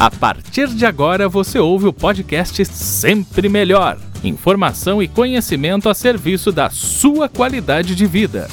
A partir de agora você ouve o podcast Sempre Melhor. Informação e conhecimento a serviço da sua qualidade de vida.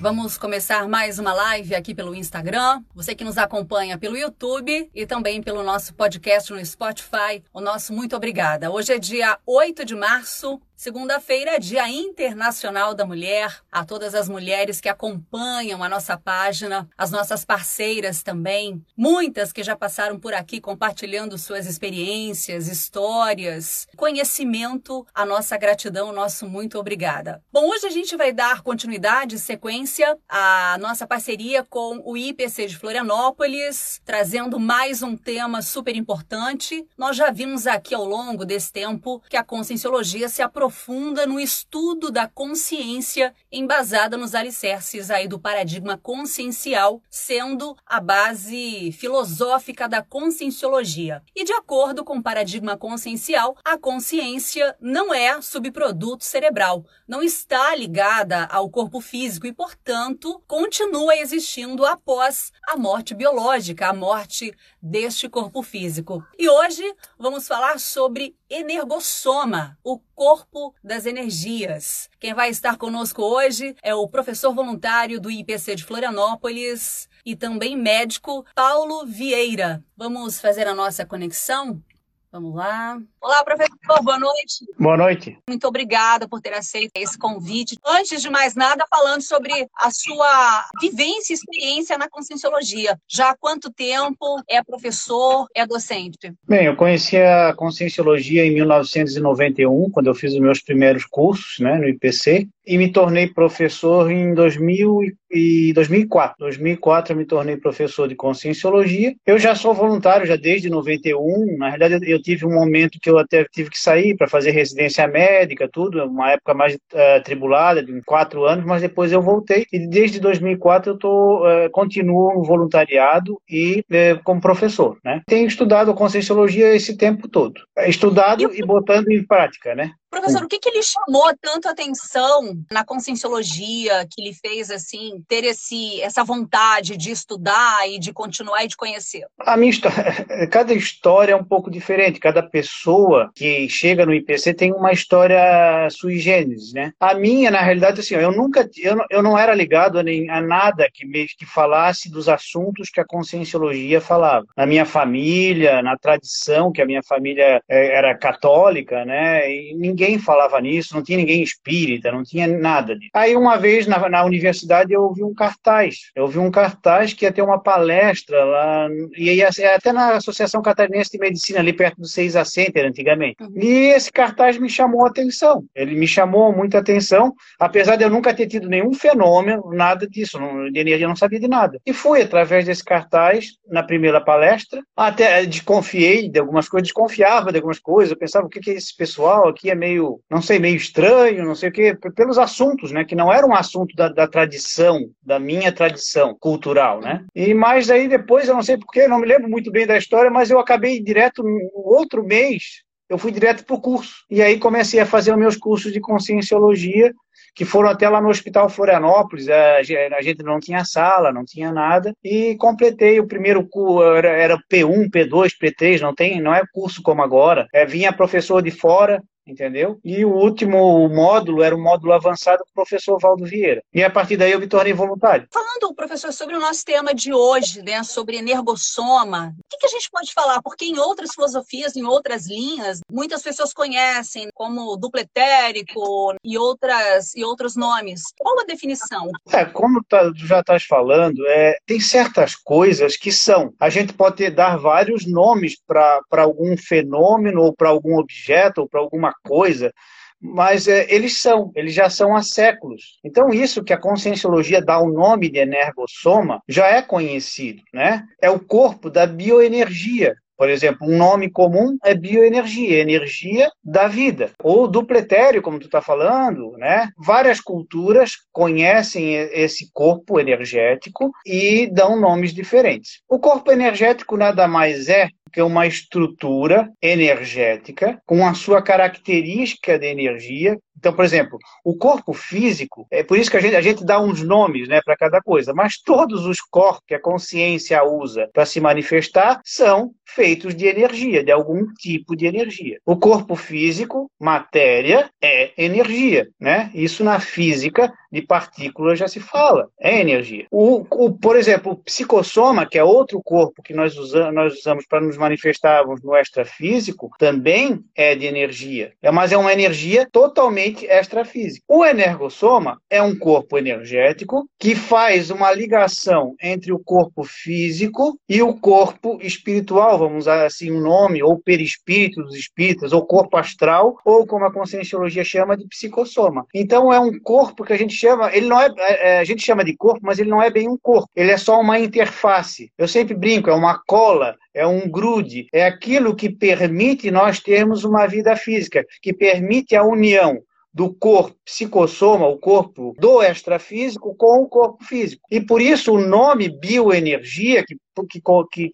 Vamos começar mais uma live aqui pelo Instagram. Você que nos acompanha pelo YouTube e também pelo nosso podcast no Spotify. O nosso muito obrigada. Hoje é dia 8 de março Segunda-feira, Dia Internacional da Mulher. A todas as mulheres que acompanham a nossa página, as nossas parceiras também, muitas que já passaram por aqui compartilhando suas experiências, histórias, conhecimento, a nossa gratidão, nosso muito obrigada. Bom, hoje a gente vai dar continuidade, sequência à nossa parceria com o IPC de Florianópolis, trazendo mais um tema super importante. Nós já vimos aqui ao longo desse tempo que a conscienciologia se aprofunda aprofunda no estudo da consciência embasada nos alicerces aí do paradigma consciencial, sendo a base filosófica da conscienciologia. E de acordo com o paradigma consciencial, a consciência não é subproduto cerebral, não está ligada ao corpo físico e, portanto, continua existindo após a morte biológica, a morte deste corpo físico. E hoje vamos falar sobre energossoma, o corpo das energias. Quem vai estar conosco hoje é o professor voluntário do IPC de Florianópolis e também médico Paulo Vieira. Vamos fazer a nossa conexão? Vamos lá. Olá, professor, boa noite. Boa noite. Muito obrigada por ter aceito esse convite. Antes de mais nada, falando sobre a sua vivência e experiência na Conscienciologia. Já há quanto tempo é professor, é docente? Bem, eu conheci a Conscienciologia em 1991, quando eu fiz os meus primeiros cursos né, no IPC e me tornei professor em 2000 e 2004. 2004 eu me tornei professor de conscienciologia. Eu já sou voluntário já desde 91. Na verdade eu tive um momento que eu até tive que sair para fazer residência médica, tudo, uma época mais uh, tribulada, de quatro anos, mas depois eu voltei e desde 2004 eu tô uh, continuo no voluntariado e uh, como professor, né? Tenho estudado conscienciologia esse tempo todo, estudado e, e botando em prática, né? Professor, o que, que lhe chamou tanto atenção na conscienciologia, que lhe fez assim ter esse, essa vontade de estudar e de continuar e de conhecer? A minha história, cada história é um pouco diferente. Cada pessoa que chega no IPC tem uma história sui generis, né? A minha, na realidade, assim, eu nunca, eu, eu não era ligado a, nem, a nada que me, que falasse dos assuntos que a conscienciologia falava. Na minha família, na tradição que a minha família eh, era católica, né? E ninguém falava nisso, não tinha ninguém espírita, não tinha nada disso. Aí uma vez na, na universidade eu ouvi um cartaz, eu ouvi um cartaz que ia ter uma palestra lá, e ia, até na Associação Catarinense de Medicina, ali perto do Seis Center, antigamente. Uhum. E esse cartaz me chamou a atenção, ele me chamou muita atenção, apesar de eu nunca ter tido nenhum fenômeno, nada disso, não, de energia, não sabia de nada. E fui através desse cartaz, na primeira palestra, até desconfiei de algumas coisas, desconfiava de algumas coisas, eu pensava, o que, que é esse pessoal aqui é meio meio, não sei, meio estranho, não sei o quê, pelos assuntos, né, que não era um assunto da, da tradição, da minha tradição cultural, né? E mais aí depois, eu não sei porquê, não me lembro muito bem da história, mas eu acabei direto no outro mês, eu fui direto para o curso. E aí comecei a fazer os meus cursos de conscienciologia, que foram até lá no Hospital Florianópolis. A gente não tinha sala, não tinha nada. E completei o primeiro curso, era P1, P2, P3, não tem, não é curso como agora. É, vinha professor de fora, entendeu? E o último módulo era um módulo avançado com o professor Valdo Vieira. E a partir daí eu me tornei voluntário. Falando, professor, sobre o nosso tema de hoje, né, sobre energossoma, o que, que a gente pode falar? Porque em outras filosofias, em outras linhas, muitas pessoas conhecem como duplo etérico e, outras, e outros nomes. Qual a definição? É, como tá, tu já estás falando, é, tem certas coisas que são. A gente pode dar vários nomes para algum fenômeno ou para algum objeto ou para alguma coisa, mas é, eles são, eles já são há séculos. Então, isso que a conscienciologia dá o nome de energossoma já é conhecido, né? É o corpo da bioenergia. Por exemplo, um nome comum é bioenergia, energia da vida. Ou dupletério, como tu está falando, né? Várias culturas conhecem esse corpo energético e dão nomes diferentes. O corpo energético nada mais é que é uma estrutura energética com a sua característica de energia então, por exemplo, o corpo físico, é por isso que a gente, a gente dá uns nomes né, para cada coisa, mas todos os corpos que a consciência usa para se manifestar são feitos de energia, de algum tipo de energia. O corpo físico, matéria, é energia. Né? Isso na física de partículas já se fala, é energia. O, o, por exemplo, o psicossoma, que é outro corpo que nós usamos, nós usamos para nos manifestarmos no extrafísico, também é de energia. É, mas é uma energia totalmente extrafísica. O energossoma é um corpo energético que faz uma ligação entre o corpo físico e o corpo espiritual, vamos usar assim um nome, ou perispírito dos espíritas, ou corpo astral, ou como a conscienciologia chama de psicossoma. Então é um corpo que a gente chama, ele não é, é, é, a gente chama de corpo, mas ele não é bem um corpo. Ele é só uma interface. Eu sempre brinco, é uma cola, é um grude, é aquilo que permite nós termos uma vida física, que permite a união do corpo psicossoma, o corpo do extrafísico, com o corpo físico. E por isso o nome bioenergia, que que, que,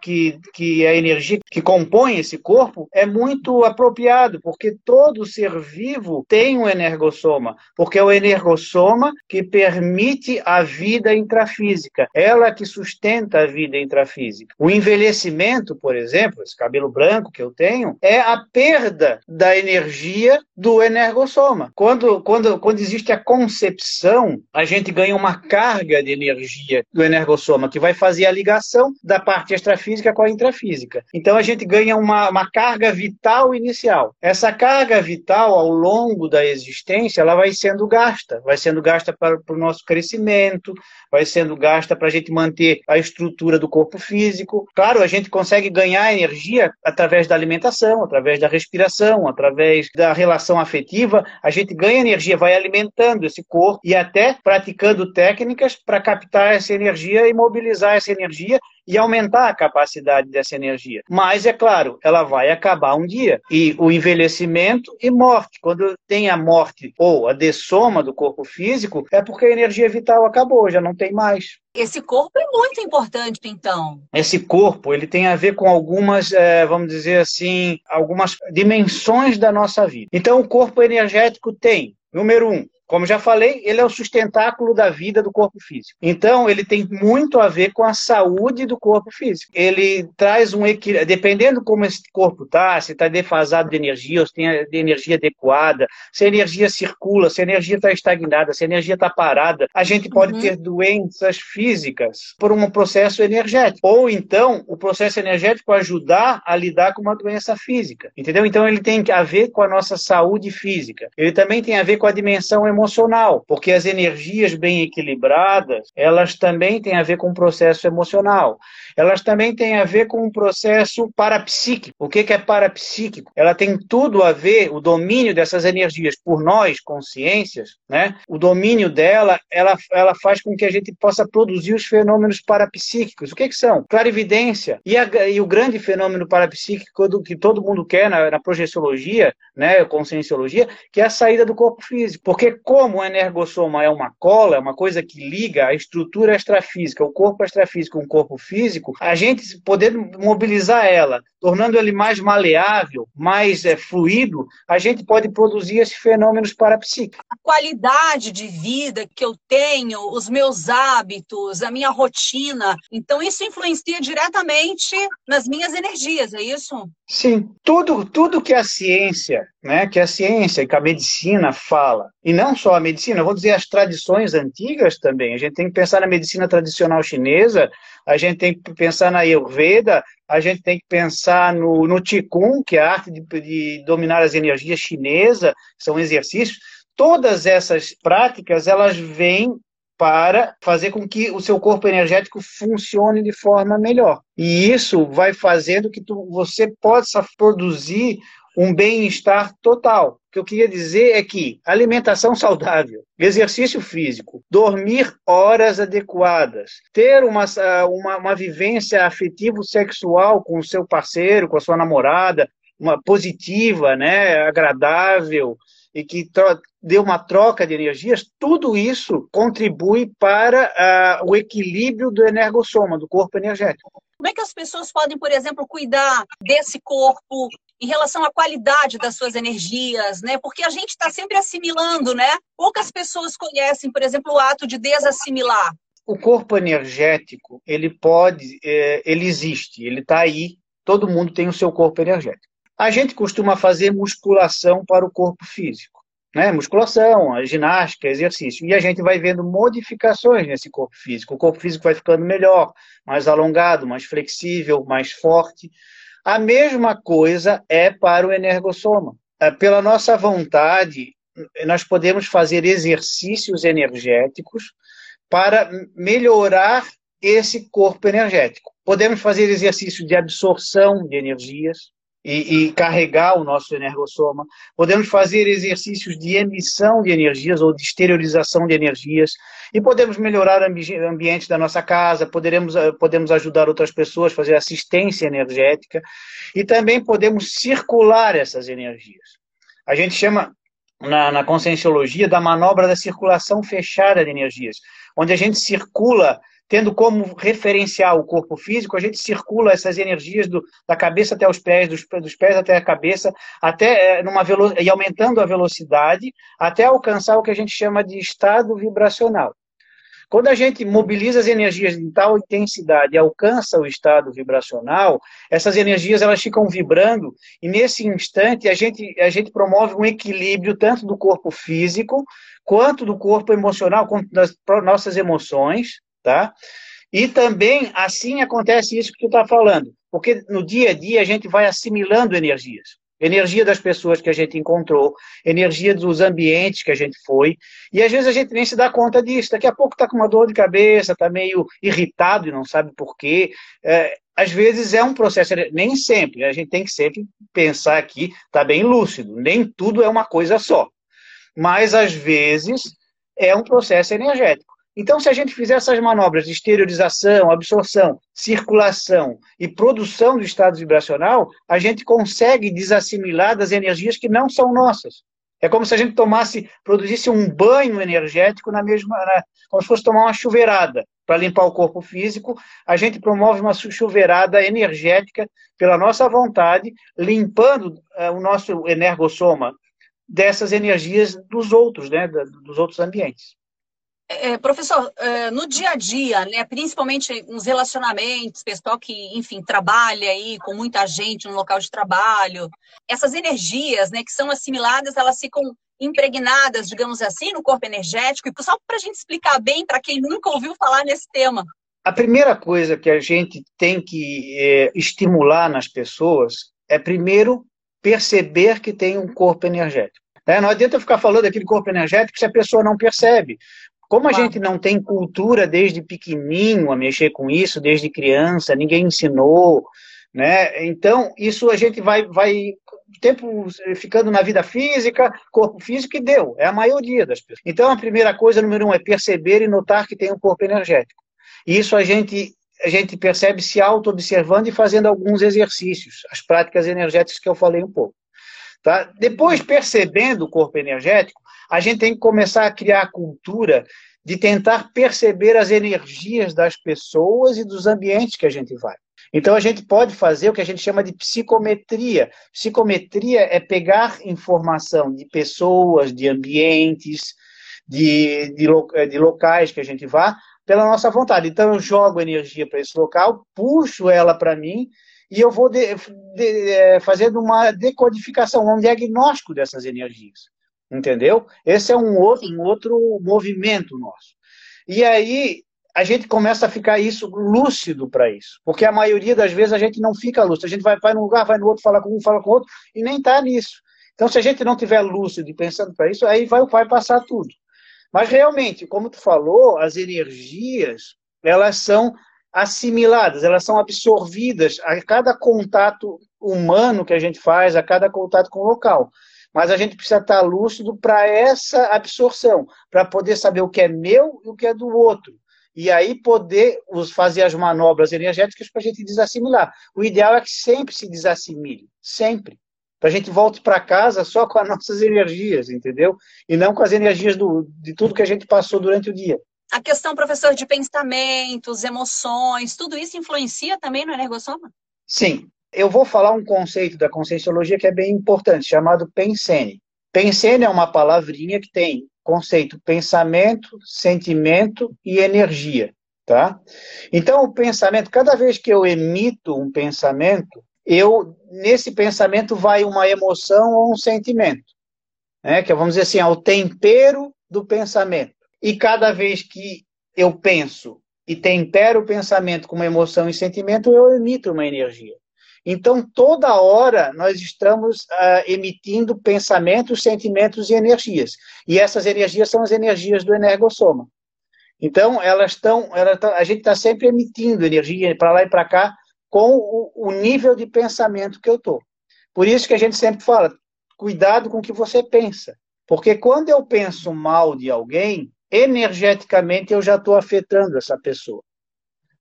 que, que é a energia que compõe esse corpo é muito apropriado, porque todo ser vivo tem um energossoma, porque é o energossoma que permite a vida intrafísica, ela que sustenta a vida intrafísica. O envelhecimento, por exemplo, esse cabelo branco que eu tenho, é a perda da energia do energossoma. Quando, quando, quando existe a concepção, a gente ganha uma carga de energia do energossoma que vai fazer a ligação da parte extrafísica com a intrafísica. Então a gente ganha uma, uma carga vital inicial. Essa carga vital, ao longo da existência, ela vai sendo gasta. Vai sendo gasta para, para o nosso crescimento, vai sendo gasta para a gente manter a estrutura do corpo físico. Claro, a gente consegue ganhar energia através da alimentação, através da respiração, através da relação afetiva. A gente ganha energia, vai alimentando esse corpo e até praticando técnicas para captar essa energia e mobilizar essa energia e aumentar a capacidade dessa energia. Mas, é claro, ela vai acabar um dia. E o envelhecimento e morte. Quando tem a morte ou a dessoma do corpo físico, é porque a energia vital acabou, já não tem mais. Esse corpo é muito importante, então. Esse corpo, ele tem a ver com algumas, é, vamos dizer assim, algumas dimensões da nossa vida. Então, o corpo energético tem, número um, como já falei, ele é o sustentáculo da vida do corpo físico. Então, ele tem muito a ver com a saúde do corpo físico. Ele traz um equilíbrio, dependendo como esse corpo está, se está defasado de energia, ou se tem de energia adequada, se a energia circula, se a energia está estagnada, se a energia está parada, a gente pode uhum. ter doenças físicas por um processo energético. Ou então, o processo energético ajudar a lidar com uma doença física. Entendeu? Então, ele tem a ver com a nossa saúde física. Ele também tem a ver com a dimensão emocional emocional, porque as energias bem equilibradas, elas também têm a ver com o processo emocional. Elas também têm a ver com o processo parapsíquico. O que é parapsíquico? Ela tem tudo a ver, o domínio dessas energias por nós, consciências, né? O domínio dela, ela, ela faz com que a gente possa produzir os fenômenos parapsíquicos. O que, que são? Clarividência. E, a, e o grande fenômeno parapsíquico do que todo mundo quer na, na projeciologia, né, conscienciologia, que é a saída do corpo físico. Porque como o energossoma é uma cola, é uma coisa que liga a estrutura extrafísica, o corpo extrafísico com o corpo físico, a gente poder mobilizar ela, tornando ele mais maleável, mais é, fluido, a gente pode produzir esses fenômenos parapsíquicos. A qualidade de vida que eu tenho, os meus hábitos, a minha rotina, então isso influencia diretamente nas minhas energias, é isso? Sim, tudo, tudo que a ciência, né, que a ciência e que a medicina fala, e não só a medicina, vou dizer as tradições antigas também. A gente tem que pensar na medicina tradicional chinesa, a gente tem que pensar na Ayurveda, a gente tem que pensar no, no Qigong, que é a arte de, de dominar as energias chinesa, são exercícios. Todas essas práticas, elas vêm para fazer com que o seu corpo energético funcione de forma melhor. E isso vai fazendo que tu, você possa produzir um bem-estar total. O que eu queria dizer é que alimentação saudável, exercício físico, dormir horas adequadas, ter uma, uma, uma vivência afetivo-sexual com o seu parceiro, com a sua namorada, uma positiva, né, agradável, e que dê uma troca de energias, tudo isso contribui para uh, o equilíbrio do energossoma, do corpo energético. Como é que as pessoas podem, por exemplo, cuidar desse corpo em relação à qualidade das suas energias, né? Porque a gente está sempre assimilando, né? Poucas pessoas conhecem, por exemplo, o ato de desassimilar. O corpo energético, ele pode, é, ele existe, ele está aí. Todo mundo tem o seu corpo energético. A gente costuma fazer musculação para o corpo físico, né? Musculação, ginástica, exercício. E a gente vai vendo modificações nesse corpo físico. O corpo físico vai ficando melhor, mais alongado, mais flexível, mais forte. A mesma coisa é para o energossoma. É, pela nossa vontade, nós podemos fazer exercícios energéticos para melhorar esse corpo energético. Podemos fazer exercícios de absorção de energias, e, e, carregar o nosso energossoma. Podemos fazer exercícios de emissão de energias ou de exteriorização de energias. E podemos melhorar o ambi ambiente da nossa casa, poderemos, eh, podemos ajudar outras pessoas, fazer assistência energética. E também podemos circular essas energias. A gente chama, na, na conscienciologia, da manobra da circulação fechada de energias, onde a gente circula tendo como referencial o corpo físico, a gente circula essas energias do, da cabeça até os pés, dos, dos pés até a cabeça, até é, numa velo, e aumentando a velocidade, até alcançar o que a gente chama de estado vibracional. Quando a gente mobiliza as energias em tal intensidade e alcança o estado vibracional, essas energias elas ficam vibrando e nesse instante a gente, a gente promove um equilíbrio tanto do corpo físico quanto do corpo emocional, quanto das nossas emoções, tá? E também, assim acontece isso que tu está falando, porque no dia a dia a gente vai assimilando energias. Energia das pessoas que a gente encontrou, energia dos ambientes que a gente foi, e às vezes a gente nem se dá conta disso. Daqui a pouco está com uma dor de cabeça, está meio irritado e não sabe por quê. É, às vezes é um processo, nem sempre, a gente tem que sempre pensar aqui, está bem lúcido, nem tudo é uma coisa só. Mas às vezes é um processo energético. Então, se a gente fizer essas manobras de exteriorização, absorção, circulação e produção do estado vibracional, a gente consegue desassimilar das energias que não são nossas. É como se a gente tomasse, produzisse um banho energético na mesma, na, como se fosse tomar uma chuveirada para limpar o corpo físico. A gente promove uma chuveirada energética pela nossa vontade, limpando uh, o nosso energossoma dessas energias dos outros, né, dos outros ambientes. É, professor, é, no dia a dia, né, principalmente nos relacionamentos, pessoal que, enfim, trabalha aí com muita gente no local de trabalho, essas energias, né, que são assimiladas, elas ficam impregnadas, digamos assim, no corpo energético. E só para a gente explicar bem para quem nunca ouviu falar nesse tema. A primeira coisa que a gente tem que é, estimular nas pessoas é primeiro perceber que tem um corpo energético. É, não adianta ficar falando daquele corpo energético se a pessoa não percebe. Como a gente não tem cultura desde pequenininho a mexer com isso, desde criança, ninguém ensinou, né? Então, isso a gente vai, vai tempo ficando na vida física, corpo físico, e deu. É a maioria das pessoas. Então, a primeira coisa, número um, é perceber e notar que tem um corpo energético. E isso a gente, a gente percebe se auto-observando e fazendo alguns exercícios, as práticas energéticas que eu falei um pouco. Tá? Depois, percebendo o corpo energético, a gente tem que começar a criar a cultura de tentar perceber as energias das pessoas e dos ambientes que a gente vai. Então a gente pode fazer o que a gente chama de psicometria. Psicometria é pegar informação de pessoas, de ambientes, de, de, de locais que a gente vá, pela nossa vontade. Então eu jogo energia para esse local, puxo ela para mim e eu vou de, de, é, fazendo uma decodificação, um diagnóstico dessas energias. Entendeu? Esse é um outro, um outro movimento nosso. E aí a gente começa a ficar isso lúcido para isso. Porque a maioria das vezes a gente não fica lúcido. A gente vai, vai num lugar, vai no outro, fala com um, fala com o outro, e nem está nisso. Então, se a gente não tiver lúcido e pensando para isso, aí vai, vai passar tudo. Mas realmente, como tu falou, as energias, elas são assimiladas, elas são absorvidas a cada contato humano que a gente faz, a cada contato com o local mas a gente precisa estar lúcido para essa absorção, para poder saber o que é meu e o que é do outro. E aí poder fazer as manobras energéticas para a gente desassimilar. O ideal é que sempre se desassimile, sempre. Para a gente volte para casa só com as nossas energias, entendeu? E não com as energias do, de tudo que a gente passou durante o dia. a questão, professor, de pensamentos, emoções, tudo isso influencia também no energossoma? Sim. Eu vou falar um conceito da conscienciologia que é bem importante, chamado pensene. Pensene é uma palavrinha que tem conceito pensamento, sentimento e energia, tá? Então, o pensamento, cada vez que eu emito um pensamento, eu nesse pensamento vai uma emoção ou um sentimento, né? Que vamos dizer assim, é o tempero do pensamento. E cada vez que eu penso e tempero o pensamento com uma emoção e sentimento, eu emito uma energia. Então, toda hora nós estamos uh, emitindo pensamentos, sentimentos e energias. E essas energias são as energias do energossoma. Então, elas estão, ela a gente está sempre emitindo energia para lá e para cá com o, o, nível de pensamento que eu estou. Por isso que a gente sempre fala, cuidado com o que você pensa. Porque quando eu penso mal de alguém, energeticamente eu já estou afetando essa pessoa.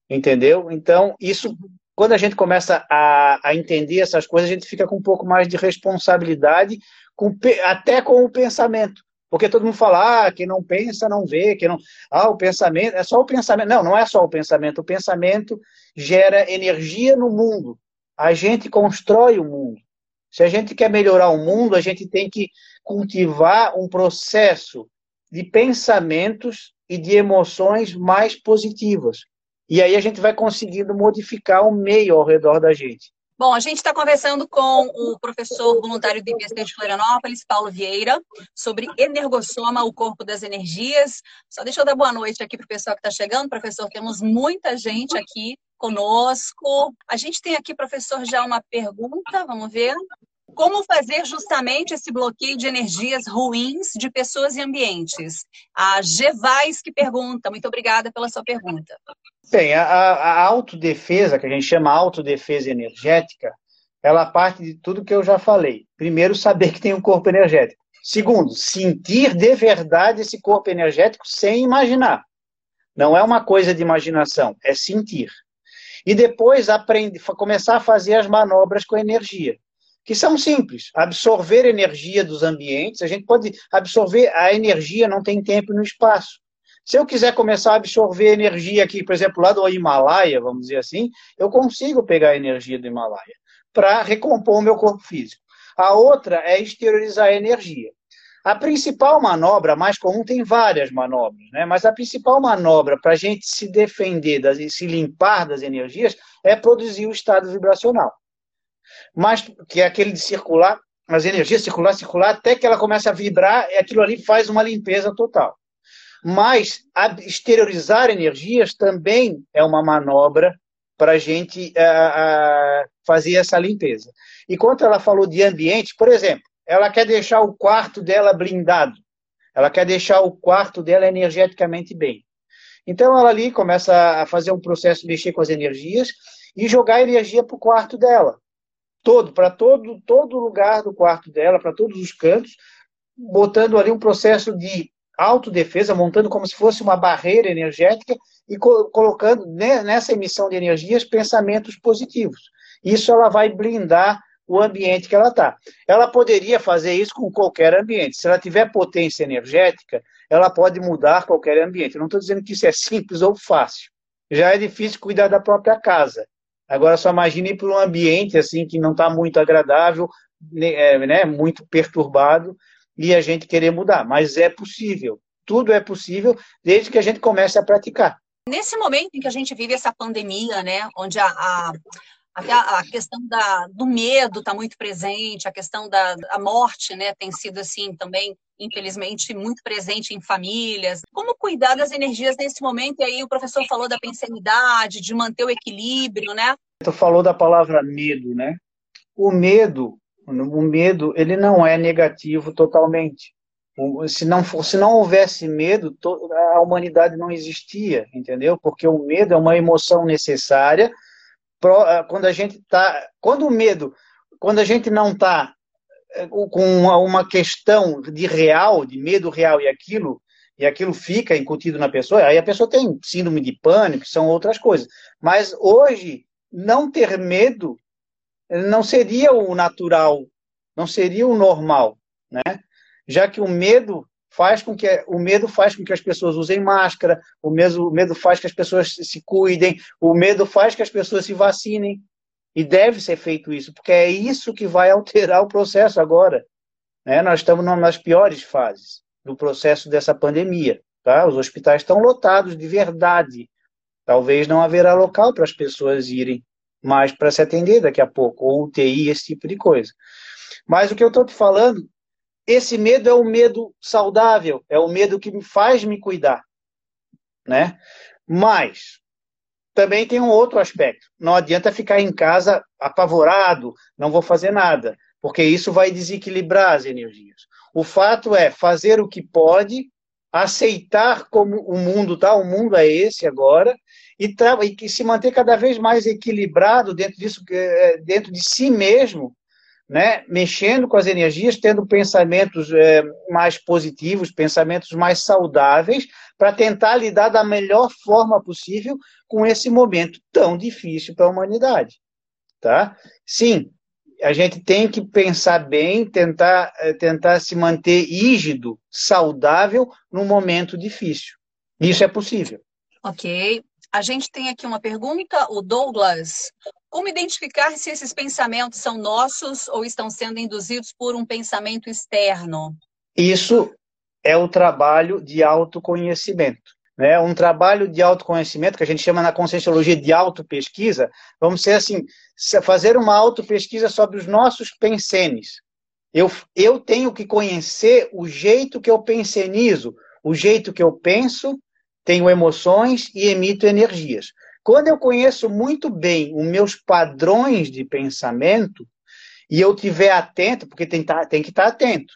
Entendeu? Então, isso quando a gente começa a, a, entender essas coisas, a gente fica com um pouco mais de responsabilidade, com, até com o pensamento. Porque todo mundo fala, ah, quem não pensa não vê, quem não. Ah, o pensamento. É só o pensamento. Não, não é só o pensamento. O pensamento gera energia no mundo. A gente constrói o mundo. Se a gente quer melhorar o mundo, a gente tem que cultivar um processo de pensamentos e de emoções mais positivas. E aí a gente vai conseguindo modificar o meio ao redor da gente. Bom, a gente está conversando com o professor voluntário do IPC de Florianópolis, Paulo Vieira, sobre energossoma, o corpo das energias. Só deixa eu dar boa noite aqui para o pessoal que está chegando. Professor, temos muita gente aqui conosco. A gente tem aqui, professor, já uma pergunta, vamos ver. Como fazer justamente esse bloqueio de energias ruins de pessoas e ambientes? A Gevais que pergunta. Muito obrigada pela sua pergunta. Bem, a, a autodefesa, que a gente chama autodefesa energética, ela parte de tudo que eu já falei. Primeiro, saber que tem um corpo energético. Segundo, sentir de verdade esse corpo energético sem imaginar. Não é uma coisa de imaginação, é sentir. E depois aprender, começar a fazer as manobras com energia, que são simples. Absorver energia dos ambientes, a gente pode absorver a energia, não tem tempo no espaço. Se eu quiser começar a absorver energia aqui, por exemplo, lá do Himalaia, vamos dizer assim, eu consigo pegar a energia do Himalaia para recompor o meu corpo físico. A outra é exteriorizar a energia. A principal manobra, a mais comum, tem várias manobras, né? mas a principal manobra para a gente se defender, das, se limpar das energias, é produzir o estado vibracional. Mas, que é aquele de circular, as energias circular, circular, até que ela começa a vibrar, e aquilo ali faz uma limpeza total. Mas exteriorizar energias também é uma manobra para a gente uh, uh, fazer essa limpeza. E quando ela falou de ambiente, por exemplo, ela quer deixar o quarto dela blindado, ela quer deixar o quarto dela energeticamente bem. Então ela ali começa a fazer um processo mexer com as energias e jogar energia para o quarto dela. Todo, para todo, todo lugar do quarto dela, para todos os cantos, botando ali um processo de autodefesa, montando como se fosse uma barreira energética e co colocando nessa emissão de energias pensamentos positivos. Isso ela vai blindar o ambiente que ela está. Ela poderia fazer isso com qualquer ambiente. Se ela tiver potência energética, ela pode mudar qualquer ambiente. Eu não estou dizendo que isso é simples ou fácil. Já é difícil cuidar da própria casa. Agora só imagine para um ambiente assim que não está muito agradável, é, né, muito perturbado, e a gente querer mudar. Mas é possível. Tudo é possível desde que a gente comece a praticar. Nesse momento em que a gente vive essa pandemia, né, onde a, a, a, a questão da, do medo está muito presente, a questão da a morte, né, tem sido assim também, infelizmente, muito presente em famílias. Como cuidar das energias nesse momento? E aí o professor falou da pensanidade, de manter o equilíbrio, né? Tu falou da palavra medo, né? O medo o medo ele não é negativo totalmente. Se não, se não houvesse medo, a humanidade não existia, entendeu? Porque o medo é uma emoção necessária quando a gente está. Quando o medo, quando a gente não está eh, com uma questão de real, de medo real e aquilo, e aquilo fica incutido na pessoa, aí a pessoa tem síndrome de pânico, são outras coisas. Mas hoje, não ter medo não seria o natural, não seria o normal, né? Já que o medo faz com que o medo faz com que as pessoas usem máscara, o medo, o medo faz que as pessoas se cuidem, o medo faz que as pessoas se vacinem. E deve ser feito isso, porque é isso que vai alterar o processo agora. Né? Nós estamos nas piores fases do processo dessa pandemia. Tá? Os hospitais estão lotados de verdade. Talvez não haverá local para as pessoas irem mais para se atender daqui a pouco, ou UTI, esse tipo de coisa. Mas o que eu estou te falando, esse medo é o medo saudável, é o medo que me faz me cuidar. Né? Mas também tem um outro aspecto. Não adianta ficar em casa apavorado, não vou fazer nada, porque isso vai desequilibrar as energias. O fato é fazer o que pode, aceitar como o mundo está, o mundo é esse agora, e, e se manter cada vez mais equilibrado dentro disso, é, dentro de si mesmo, né, mexendo com as energias, tendo pensamentos é, mais positivos, pensamentos mais saudáveis, para tentar lidar da melhor forma possível com esse momento tão difícil para a humanidade. Tá? Sim, a gente tem que pensar bem, tentar, é, tentar se manter rígido, saudável, num momento difícil. Isso é possível. Ok. A gente tem aqui uma pergunta, o Douglas. Como identificar se esses pensamentos são nossos ou estão sendo induzidos por um pensamento externo? Isso é o trabalho de autoconhecimento. Né? Um trabalho de autoconhecimento, que a gente chama na conscienciologia de autopesquisa, vamos ser assim, fazer uma autopesquisa sobre os nossos pensenes. Eu, eu tenho que conhecer o jeito que eu pensenizo, o jeito que eu penso, tenho emoções e emito energias. Quando eu conheço muito bem os meus padrões de pensamento, e eu tiver atento, porque tem, tá, tem que estar atento,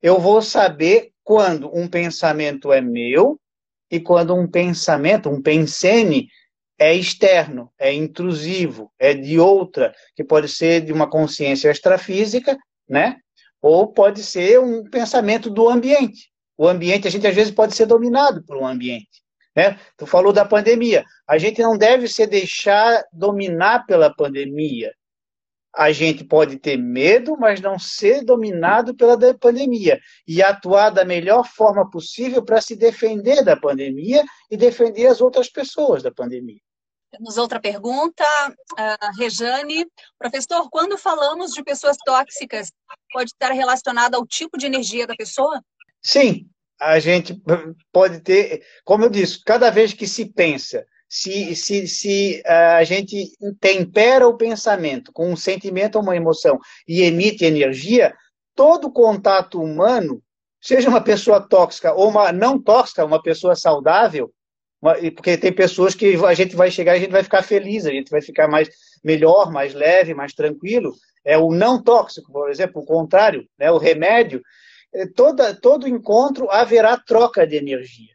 eu vou saber quando um pensamento é meu e quando um pensamento, um pensene, é externo, é intrusivo, é de outra, que pode ser de uma consciência extrafísica, né? Ou pode ser um pensamento do ambiente. O ambiente, a gente às vezes pode ser dominado por um ambiente. Né? Tu falou da pandemia. A gente não deve se deixar dominar pela pandemia. A gente pode ter medo, mas não ser dominado pela pandemia. E atuar da melhor forma possível para se defender da pandemia e defender as outras pessoas da pandemia. Temos outra pergunta, uh, Rejane. Professor, quando falamos de pessoas tóxicas, pode estar relacionado ao tipo de energia da pessoa? Sim, a gente pode ter, como eu disse, cada vez que se pensa, se, se, se a gente tempera o pensamento com um sentimento ou uma emoção e emite energia, todo contato humano, seja uma pessoa tóxica ou uma não tóxica, uma pessoa saudável, porque tem pessoas que a gente vai chegar e a gente vai ficar feliz, a gente vai ficar mais melhor, mais leve, mais tranquilo. É o não tóxico, por exemplo, o contrário, né, o remédio toda, todo encontro haverá troca de energia.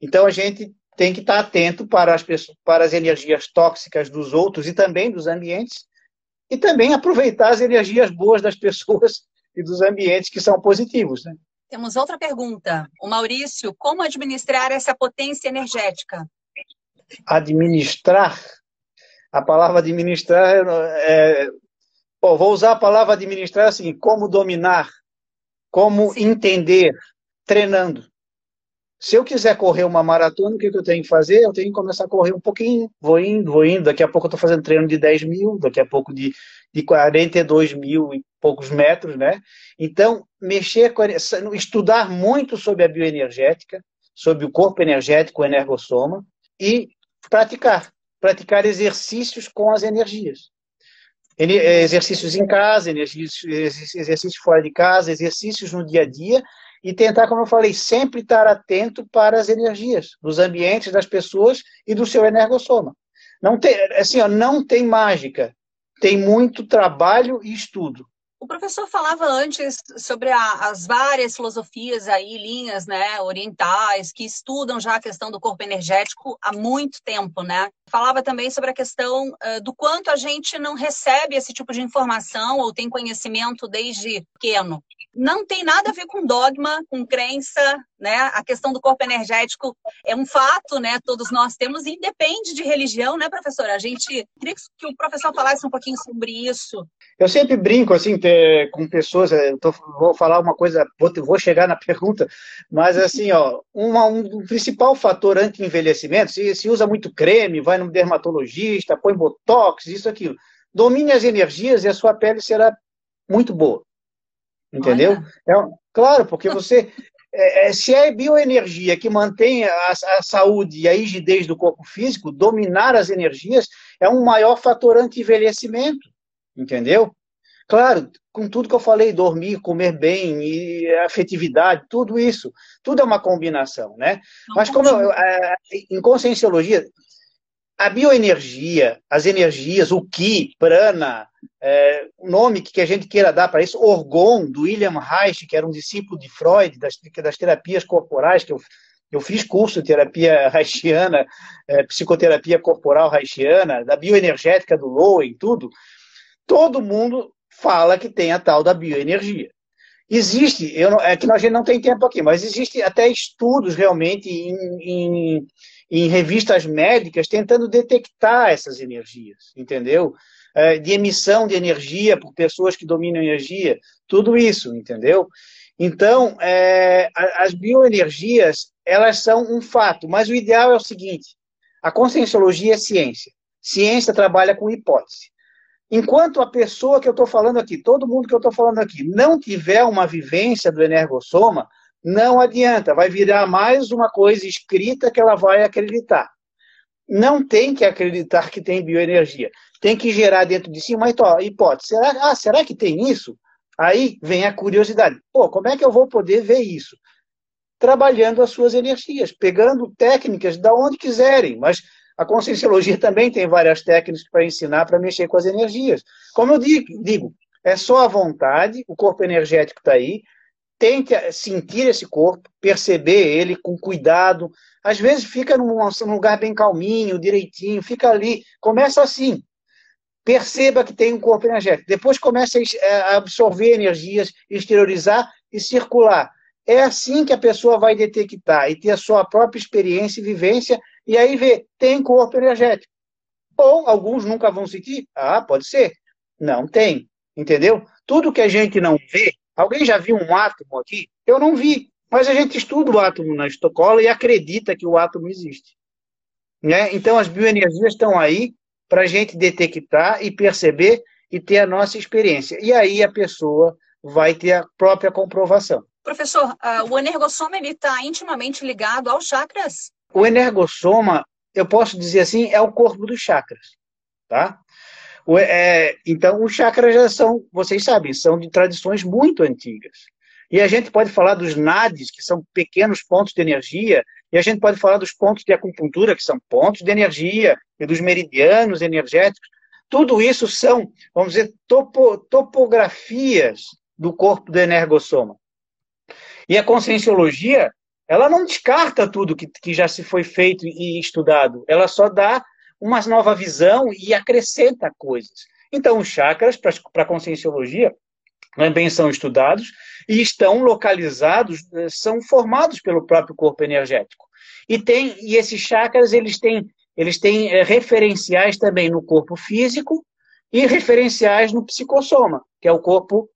Então a gente tem que estar atento para as, pessoas, para as energias tóxicas dos outros e também dos ambientes, e também aproveitar as energias boas das pessoas e dos ambientes que são positivos. Né? Temos outra pergunta. O Maurício, como administrar essa potência energética? Administrar? A palavra administrar é. Bom, vou usar a palavra administrar assim, como dominar como Sim. entender treinando. Se eu quiser correr uma maratona, o que, eu tenho que fazer? Eu tenho que começar a correr um pouquinho, vou indo, vou indo. Daqui a pouco eu estou fazendo treino de 10 mil, daqui a pouco de, de 42 mil e poucos metros, né? Então, mexer com, estudar muito sobre a bioenergética, sobre o corpo energético, o energossoma, e praticar. Praticar exercícios com as energias. É, exercícios em casa, exercícios, fora de casa, exercícios no dia a dia e tentar, como eu falei, sempre estar atento para as energias dos ambientes, das pessoas e do seu energossoma. Não tem, assim, ó, não tem mágica, tem muito trabalho e estudo. O professor falava antes sobre a, as várias filosofias aí, linhas né, orientais, que estudam já a questão do corpo energético há muito tempo, né? Falava também sobre a questão uh, do quanto a gente não recebe esse tipo de informação ou tem conhecimento desde pequeno. Não tem nada a ver com dogma, com crença, né? A questão do corpo energético é um fato, né? Todos nós temos e depende de religião, né, professora? A gente queria que o professor falasse um pouquinho sobre isso. Eu sempre brinco assim ter, com pessoas. Eu tô, vou falar uma coisa, vou, vou chegar na pergunta, mas assim, ó, uma, um principal fator anti-envelhecimento, se, se usa muito creme, vai no dermatologista, põe botox, isso aquilo. Domine as energias e a sua pele será muito boa. Entendeu? É, claro, porque você é, é, se é bioenergia que mantém a, a, saúde e a rigidez do corpo físico, dominar as energias é um maior fator anti-envelhecimento, entendeu? Claro, com tudo que eu falei, dormir, comer bem e afetividade, tudo isso, tudo é uma combinação, né? Mas como eu, é, em conscienciologia, a bioenergia, as energias, o Ki, Prana, é, o nome que a gente queira dar para isso, Orgon, do William Reich, que era um discípulo de Freud, das, das terapias corporais, que eu, eu fiz curso de terapia reichiana, é, psicoterapia corporal reichiana, da bioenergética do Lowen, tudo, todo mundo fala que tem a tal da bioenergia. Existe, eu, é que gente não tem tempo aqui, mas existe até estudos realmente em, em em revistas médicas tentando detectar essas energias, entendeu? É, de emissão de energia por pessoas que dominam energia, tudo isso, entendeu? Então, é, as bioenergias, elas são um fato, mas o ideal é o seguinte, a conscienciologia é ciência. Ciência trabalha com hipótese. Enquanto a pessoa que eu estou falando aqui, todo mundo que eu estou falando aqui, não tiver uma vivência do energossoma, não adianta, vai virar mais uma coisa escrita que ela vai acreditar. Não tem que acreditar que tem bioenergia. Tem que gerar dentro de si uma hipótese. Será, ah, será que tem isso? Aí vem a curiosidade. Pô, como é que eu vou poder ver isso? Trabalhando as suas energias, pegando técnicas da onde quiserem, mas a conscienciologia também tem várias técnicas para ensinar para mexer com as energias. Como eu digo, é só a vontade, o corpo energético está aí, tente sentir esse corpo, perceber ele com cuidado. Às vezes fica num, num lugar bem calminho, direitinho, fica ali. Começa assim. Perceba que tem um corpo energético. Depois começa a absorver energias, exteriorizar e circular. É assim que a pessoa vai detectar e ter a sua própria experiência e vivência, e aí ver, tem corpo energético. Ou alguns nunca vão sentir? Ah, pode ser. Não tem. Entendeu? Tudo que a gente não vê, Alguém já viu um átomo aqui? Eu não vi, mas a gente estuda o átomo na Estocolmo e acredita que o átomo existe. Né? Então, as bioenergias estão aí para a gente detectar e perceber e ter a nossa experiência. E aí a pessoa vai ter a própria comprovação. Professor, uh, o energossoma está intimamente ligado aos chakras? O energossoma, eu posso dizer assim, é o corpo dos chakras. Tá? É, então, os chakras já são, vocês sabem, são de tradições muito antigas. E a gente pode falar dos nadis, que são pequenos pontos de energia, e a gente pode falar dos pontos de acupuntura, que são pontos de energia, e dos meridianos energéticos. Tudo isso são, vamos dizer, topo, topografias do corpo do energossoma. E a conscienciologia, ela não descarta tudo que, que já se foi feito e estudado, ela só dá uma nova visão e acrescenta coisas. Então, os chakras, para a conscienciologia, também são estudados e estão localizados, eh, são formados pelo próprio corpo energético. E, tem, e esses chakras, eles têm, eles têm é, referenciais também no corpo físico e referenciais no psicossoma, que é o corpo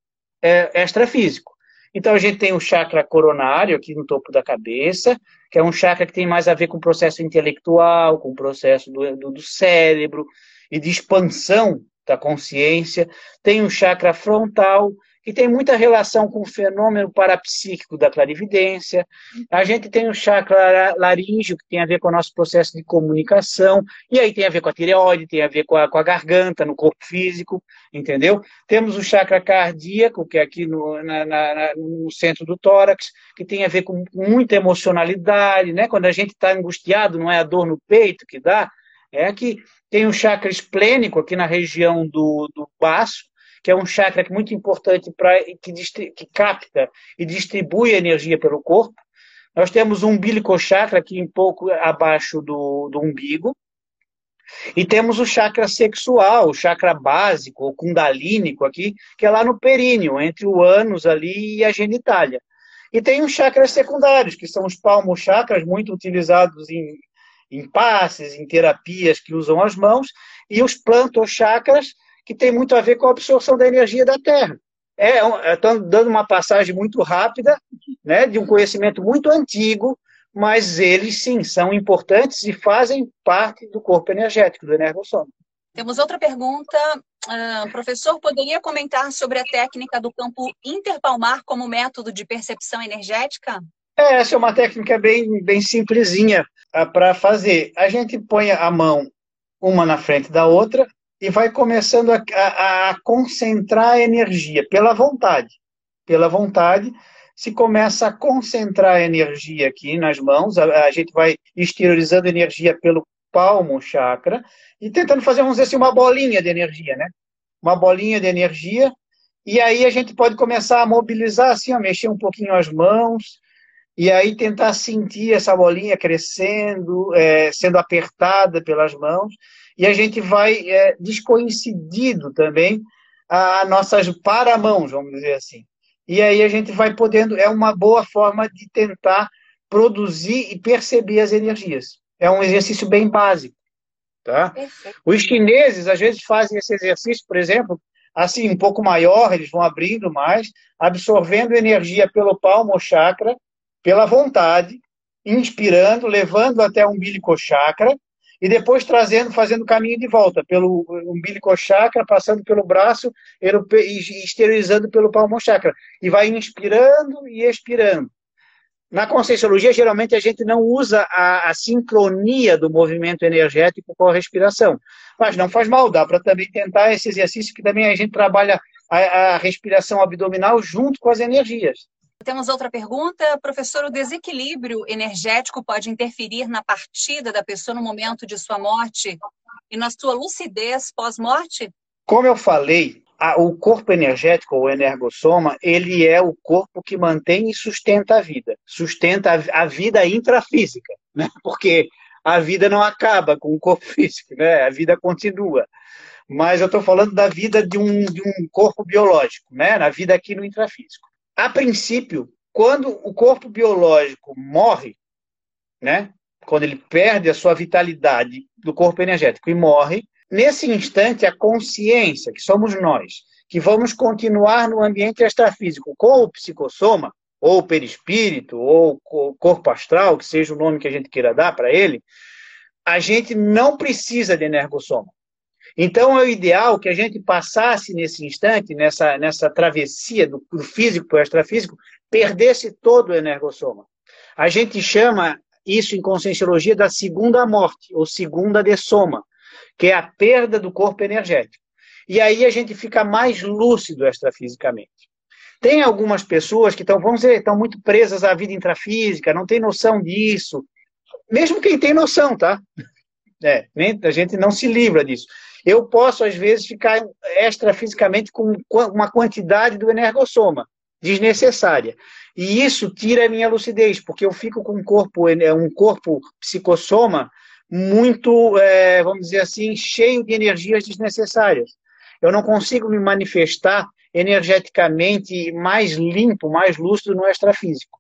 é, extrafísico. Então, a gente tem o chakra coronário aqui no topo da cabeça, que é um chakra que tem mais a ver com o processo intelectual, com o processo do, do, do cérebro e de expansão da consciência. Tem o chakra frontal, que tem muita relação com o fenômeno parapsíquico da clarividência. A gente tem o chakra laríngeo, que tem a ver com o nosso processo de comunicação, e aí tem a ver com a tireoide, tem a ver com a, com a garganta, no corpo físico, entendeu? Temos o chakra cardíaco, que é aqui no, na, na, no centro do tórax, que tem a ver com muita emocionalidade, né? Quando a gente está angustiado, não é a dor no peito que dá, é que tem o chakra esplênico aqui na região do, do baço, que é um chakra é muito importante para que, que capta e distribui energia pelo corpo. Nós temos um umbilical chakra aqui um pouco abaixo do, do umbigo. E temos o chakra sexual, o chakra básico, o kundalínico aqui, que é lá no períneo, entre o ânus ali e a genitália. E tem os chakras secundários, que são os palmo-chakras, muito utilizados em, em passes, em terapias que usam as mãos, e os plantochakras, que tem muito a ver com a absorção da energia da Terra. É, estou dando uma passagem muito rápida, né, de um conhecimento muito antigo, mas eles sim são importantes e fazem parte do corpo energético, do energossoma. Temos outra pergunta. Uh, professor, poderia comentar sobre a técnica do campo interpalmar como método de percepção energética? É, essa é uma técnica bem, bem simplesinha uh, para fazer. A gente põe a mão uma na frente da outra e vai começando a, a, a concentrar a energia pela vontade. Pela vontade, se começa a concentrar a energia aqui nas mãos, a, a gente vai exteriorizando energia pelo palmo chakra e tentando fazer, vamos dizer assim, uma bolinha de energia, né? Uma bolinha de energia. E aí a gente pode começar a mobilizar, assim, a mexer um pouquinho as mãos, e aí tentar sentir essa bolinha crescendo, é, sendo apertada pelas mãos, e a gente vai é, descoincidindo também as nossas paramãos, vamos dizer assim. E aí a gente vai podendo, é uma boa forma de tentar produzir e perceber as energias. É um exercício bem básico. Tá? Os chineses, às vezes, fazem esse exercício, por exemplo, assim, um pouco maior, eles vão abrindo mais, absorvendo energia pelo palmo chakra, pela vontade, inspirando, levando até o umbilical chakra, e depois trazendo, fazendo o caminho de volta, pelo umbilical chakra, passando pelo braço e esterilizando pelo palmo chakra. E vai inspirando e expirando. Na Conscienciologia, geralmente a gente não usa a, a, sincronia do movimento energético com a respiração. Mas não faz mal, dá para também tentar esse exercício que também a gente trabalha a, a respiração abdominal junto com as energias. Temos outra pergunta. Professor, o desequilíbrio energético pode interferir na partida da pessoa no momento de sua morte e na sua lucidez pós-morte? Como eu falei, a, o corpo energético, ou energossoma, ele é o corpo que mantém e sustenta a vida, sustenta a, a vida intrafísica, né? porque a vida não acaba com o corpo físico, né? a vida continua. Mas eu estou falando da vida de um, de um corpo biológico, né? na vida aqui no intrafísico. A princípio, quando o corpo biológico morre, né? quando ele perde a sua vitalidade do corpo energético e morre, Nesse instante, a consciência, que somos nós, que vamos continuar no ambiente extrafísico com o psicossoma, ou perispírito, ou corpo astral, que seja o nome que a gente queira dar para ele, a gente não precisa de energossoma. Então, é o ideal que a gente passasse nesse instante, nessa, nessa travessia do, do físico para o extrafísico, perdesse todo o energossoma. A gente chama isso em conscienciologia da segunda morte, ou segunda de soma que é a perda do corpo energético. E aí a gente fica mais lúcido extrafisicamente. Tem algumas pessoas que estão, vamos dizer, estão muito presas à vida intrafísica, não tem noção disso. Mesmo quem tem noção, tá? É, a gente não se livra disso. Eu posso, às vezes, ficar extrafisicamente com uma quantidade do energossoma desnecessária. E isso tira a minha lucidez, porque eu fico com um corpo, um corpo psicossoma muito, é, vamos dizer assim, cheio de energias desnecessárias. Eu não consigo me manifestar energeticamente mais limpo, mais lúcido no extrafísico.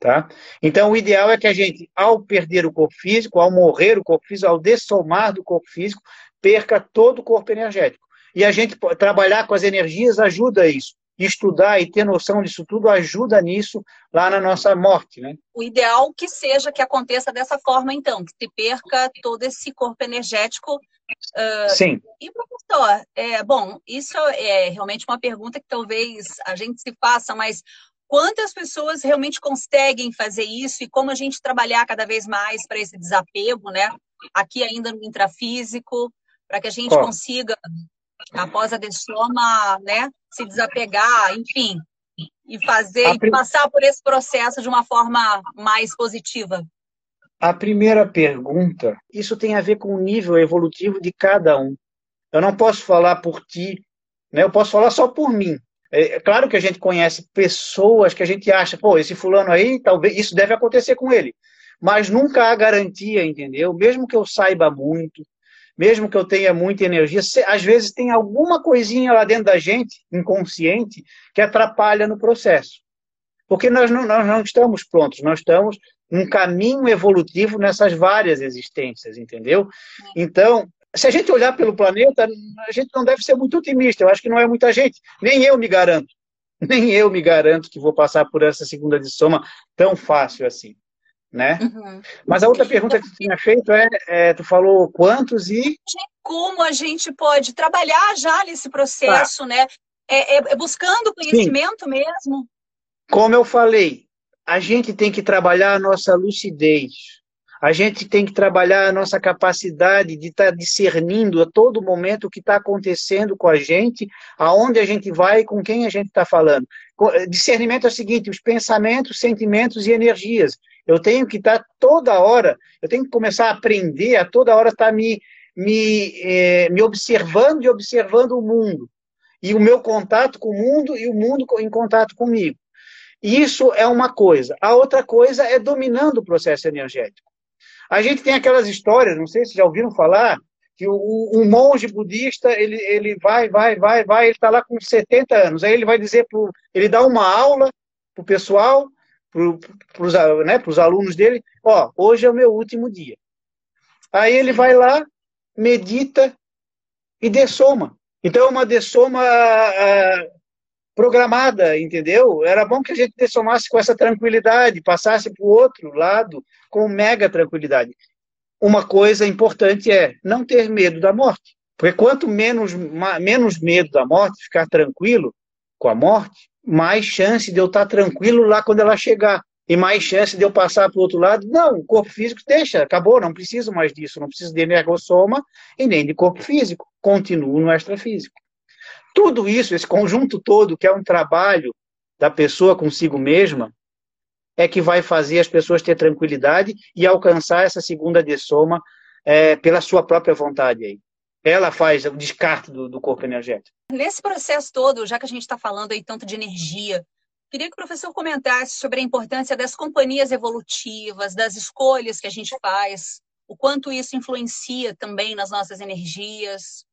Tá? Então, o ideal é que a gente, ao perder o corpo físico, ao morrer o corpo físico, ao dessomar do corpo físico, perca todo o corpo energético. E a gente trabalhar com as energias ajuda a isso estudar e ter noção disso tudo ajuda nisso lá na nossa morte, né? O ideal que seja que aconteça dessa forma, então, que se perca todo esse corpo energético. Uh, Sim. E professor, é, bom, isso é realmente uma pergunta que talvez a gente se faça, mas quantas pessoas realmente conseguem fazer isso e como a gente trabalhar cada vez mais para esse desapego, né? Aqui ainda no intrafísico, para que a gente oh. consiga após a dessoma, né, se desapegar, enfim, e fazer e passar por esse processo de uma forma mais positiva? A primeira pergunta, isso tem a ver com o nível evolutivo de cada um. Eu não posso falar por ti, né? Eu posso falar só por mim. É, é claro que a gente conhece pessoas que a gente acha, pô, esse fulano aí, talvez isso deve acontecer com ele. Mas nunca há garantia, entendeu? Mesmo que eu saiba muito, mesmo que eu tenha muita energia, às vezes tem alguma coisinha lá dentro da gente, inconsciente, que atrapalha no processo. Porque nós não, nós não estamos prontos, nós estamos num caminho evolutivo nessas várias existências, entendeu? Então, se a gente olhar pelo planeta, a gente não deve ser muito otimista. Eu acho que não é muita gente. Nem eu me garanto. Nem eu me garanto que vou passar por essa segunda de soma tão fácil assim. Né? Uhum. Mas a outra pergunta que tu tinha feito é, é, tu falou quantos e como a gente pode trabalhar já nesse processo, ah. né? É, é, é buscando conhecimento Sim. mesmo. Como eu falei, a gente tem que trabalhar a nossa lucidez. A gente tem que trabalhar a nossa capacidade de estar tá discernindo a todo momento o que está acontecendo com a gente, aonde a gente vai e com quem a gente está falando. Eh, discernimento é o seguinte: os pensamentos, sentimentos e energias. Eu tenho que estar tá toda hora, eu tenho que começar a aprender a toda hora estar tá me, me, eh, me observando e observando o mundo. E o meu contato com o mundo e o mundo em contato comigo. Isso é uma coisa. A outra coisa é dominando o processo energético. A gente tem aquelas histórias, não sei se já ouviram falar, que o, um monge budista, ele, ele vai, vai, vai, vai, ele está lá com 70 anos. Aí ele vai dizer, pro, ele dá uma aula para o pessoal, para os né, alunos dele, ó, hoje é o meu último dia. Aí ele vai lá, medita e dessoma. Então é uma dessoma uh, programada, entendeu? Era bom que a gente dessomasse com essa tranquilidade, passasse para o outro lado com mega tranquilidade. Uma coisa importante é não ter medo da morte. Porque quanto menos, menos medo da morte, ficar tranquilo com a morte, mais chance de eu estar tranquilo lá quando ela chegar. E mais chance de eu passar para o outro lado. Não, o corpo físico deixa, acabou, não preciso mais disso, não preciso de energossoma e nem de corpo físico. Continuo no extrafísico. Tudo isso, esse conjunto todo, que é um trabalho da pessoa consigo mesma, é que vai fazer as pessoas ter tranquilidade e alcançar essa segunda de soma é, pela sua própria vontade aí. Ela faz o descarte do, do corpo energético. Nesse processo todo, já que a gente está falando aí tanto de energia, queria que o professor comentasse sobre a importância das companhias evolutivas, das escolhas que a gente faz, o quanto isso influencia também nas nossas energias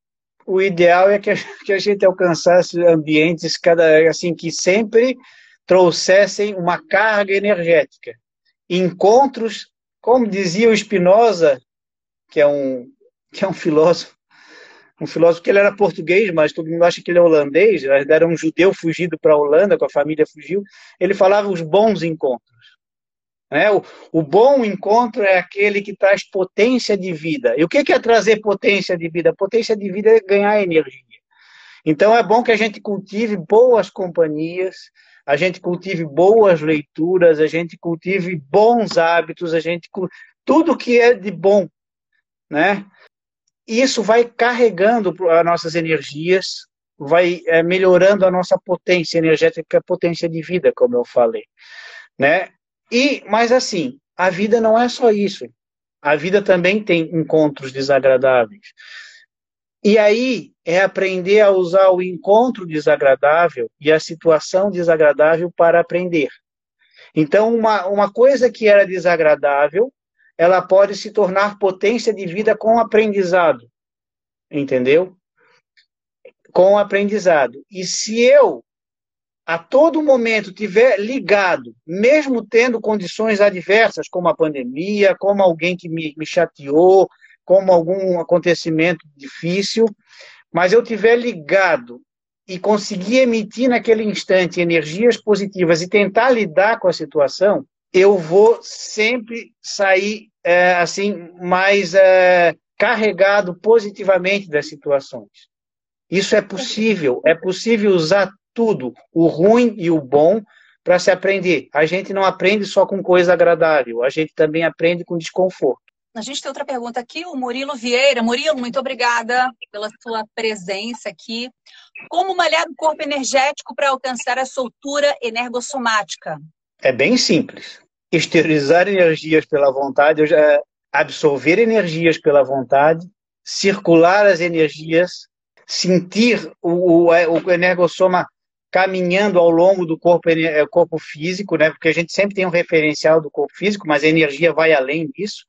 o ideal é que a, que a gente alcançasse ambientes cada assim que sempre trouxessem uma carga energética. Encontros, como dizia o Spinoza, que é um que é um filósofo, um filósofo que ele era português, mas todo mundo acha que ele é holandês, era um judeu fugido para a Holanda, com a família fugiu. Ele falava os bons encontros. Né? O, o, bom encontro é aquele que traz potência de vida. E o que é trazer potência de vida? Potência de vida é ganhar energia. Então é bom que a gente cultive boas companhias, a gente cultive boas leituras, a gente cultive bons hábitos, a gente tudo que é de bom, né? Isso vai carregando as nossas energias, vai é, melhorando a nossa potência energética, a potência de vida, como eu falei, né? E, mas assim, a vida não é só isso. A vida também tem encontros desagradáveis. E aí é aprender a usar o encontro desagradável e a situação desagradável para aprender. Então, uma, uma coisa que era desagradável, ela pode se tornar potência de vida com aprendizado. Entendeu? Com aprendizado. E se eu a todo momento tiver ligado, mesmo tendo condições adversas, como a pandemia, como alguém que me, me chateou, como algum acontecimento difícil, mas eu tiver ligado e conseguir emitir naquele instante energias positivas e tentar lidar com a situação, eu vou sempre sair é, assim mais é, carregado positivamente das situações. Isso é possível, é possível usar tudo, o ruim e o bom, para se aprender. A gente não aprende só com coisa agradável, a gente também aprende com desconforto. A gente tem outra pergunta aqui, o Murilo Vieira. Murilo, muito obrigada pela sua presença aqui. Como malhar o corpo energético para alcançar a soltura energossomática? É bem simples. Exteriorizar energias pela vontade, absorver energias pela vontade, circular as energias, sentir o, o, o energossoma caminhando ao longo do corpo, é, corpo físico, né? Porque a gente sempre tem um referencial do corpo físico, mas a energia vai além disso.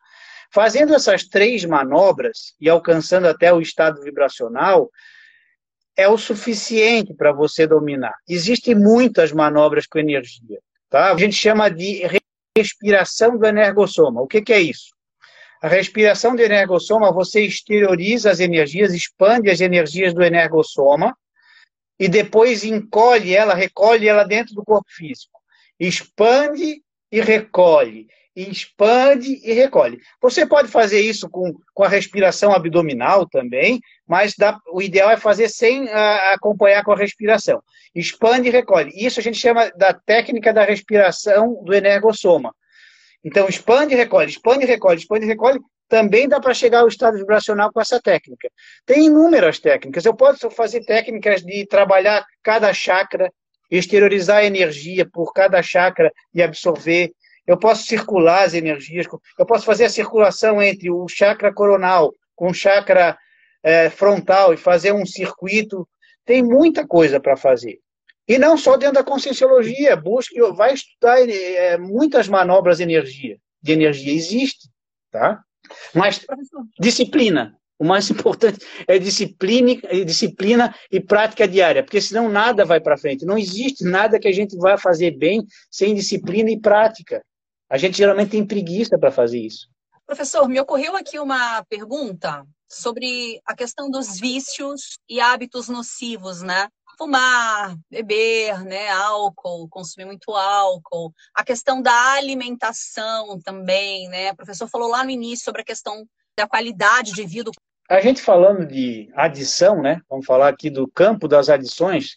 Fazendo essas três manobras e alcançando até o estado vibracional, é o suficiente para você dominar. Existem muitas manobras com energia. Tá? A gente chama de respiração do energossoma. O que, que é isso? A respiração do energossoma, você exterioriza as energias, expande as energias do energossoma e depois encolhe ela, recolhe ela dentro do corpo físico. Expande e recolhe expande e recolhe. Você pode fazer isso com, com a respiração abdominal também, mas dá, o ideal é fazer sem a, acompanhar com a respiração. Expande e recolhe. Isso a gente chama da técnica da respiração do energossoma. Então, expande e recolhe, expande e recolhe, expande e recolhe. Também dá para chegar ao estado vibracional com essa técnica. Tem inúmeras técnicas. Eu posso fazer técnicas de trabalhar cada chakra, exteriorizar a energia por cada chakra e absorver eu posso circular as energias, eu posso fazer a circulação entre o chakra coronal com o chakra é, frontal e fazer um circuito. Tem muita coisa para fazer. E não só dentro da conscienciologia, busque, vai estudar é, muitas manobras de energia. De energia existe, tá? Mas disciplina. O mais importante é disciplina, disciplina e prática diária, porque senão nada vai para frente. Não existe nada que a gente vá fazer bem sem disciplina e prática. A gente geralmente tem preguiça para fazer isso. Professor, me ocorreu aqui uma pergunta sobre a questão dos vícios e hábitos nocivos, né? Fumar, beber, né? Álcool, consumir muito álcool. A questão da alimentação também, né? O professor falou lá no início sobre a questão da qualidade de vida. A gente falando de adição, né? Vamos falar aqui do campo das adições.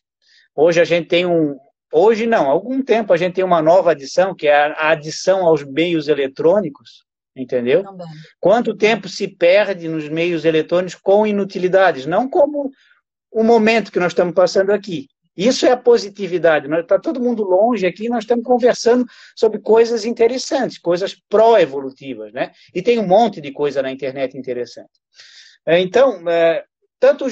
Hoje a gente tem um, Hoje não, há algum tempo a gente tem uma nova adição, que é a adição aos meios eletrônicos, entendeu? Também. Quanto tempo se perde nos meios eletrônicos com inutilidades, não como o momento que nós estamos passando aqui. Isso é a positividade. Está todo mundo longe aqui, nós estamos conversando sobre coisas interessantes, coisas pró-evolutivas, né? E tem um monte de coisa na internet interessante. É, então, é,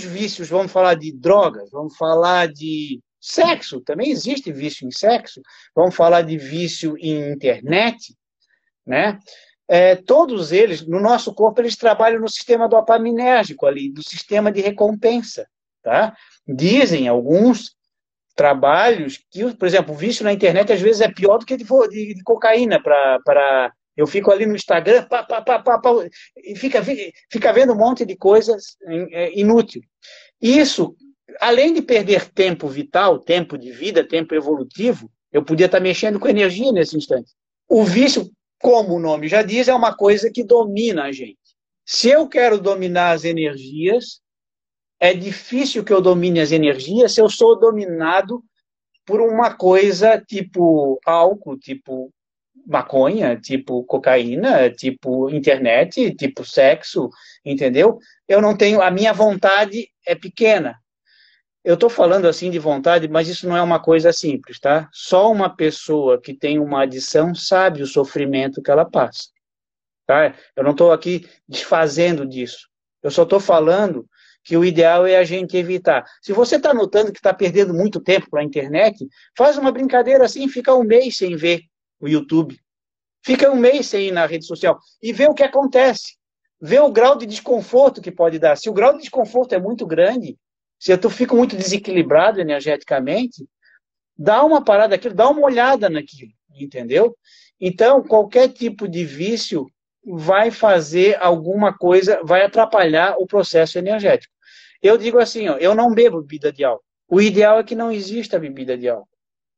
vícios, vamos falar de drogas, vamos falar de Sexo, também existe vício em sexo. Vamos falar de vício em internet, né? É, todos eles, no nosso corpo, eles trabalham no sistema dopaminérgico ali, do sistema de recompensa, tá? Dizem alguns trabalhos que, por exemplo, o vício na internet às vezes é pior do que de, de, de cocaína para eu fico ali no Instagram, pá, pá, pá, pá, pá, e fica, fica vendo um monte de coisas é, inútil. Isso além de perder tempo vital, tempo de vida, tempo evolutivo, eu podia estar mexendo com energia nesse instante. O vício, como o nome já diz, é uma coisa que domina a gente. Se eu quero dominar as energias, é difícil que eu domine as energias se eu sou dominado por uma coisa tipo álcool, tipo maconha, tipo cocaína, tipo internet, tipo sexo, entendeu? Eu não tenho, a minha vontade é pequena. Eu estou falando assim de vontade, mas isso não é uma coisa simples, tá? Só uma pessoa que tem uma adição sabe o sofrimento que ela passa. Tá? Eu não estou aqui desfazendo disso. Eu só estou falando que o ideal é a gente evitar. Se você está notando que está perdendo muito tempo para a internet, faz uma brincadeira assim, fica um mês sem ver o YouTube. Fica um mês sem ir na rede social e vê o que acontece. Vê o grau de desconforto que pode dar. Se o grau de desconforto é muito grande, se tu fica muito desequilibrado energeticamente, dá uma parada aquilo, dá uma olhada naquilo, entendeu? Então, qualquer tipo de vício vai fazer alguma coisa, vai atrapalhar o processo energético. Eu digo assim, ó, eu não bebo bebida de álcool. O ideal é que não exista bebida de álcool.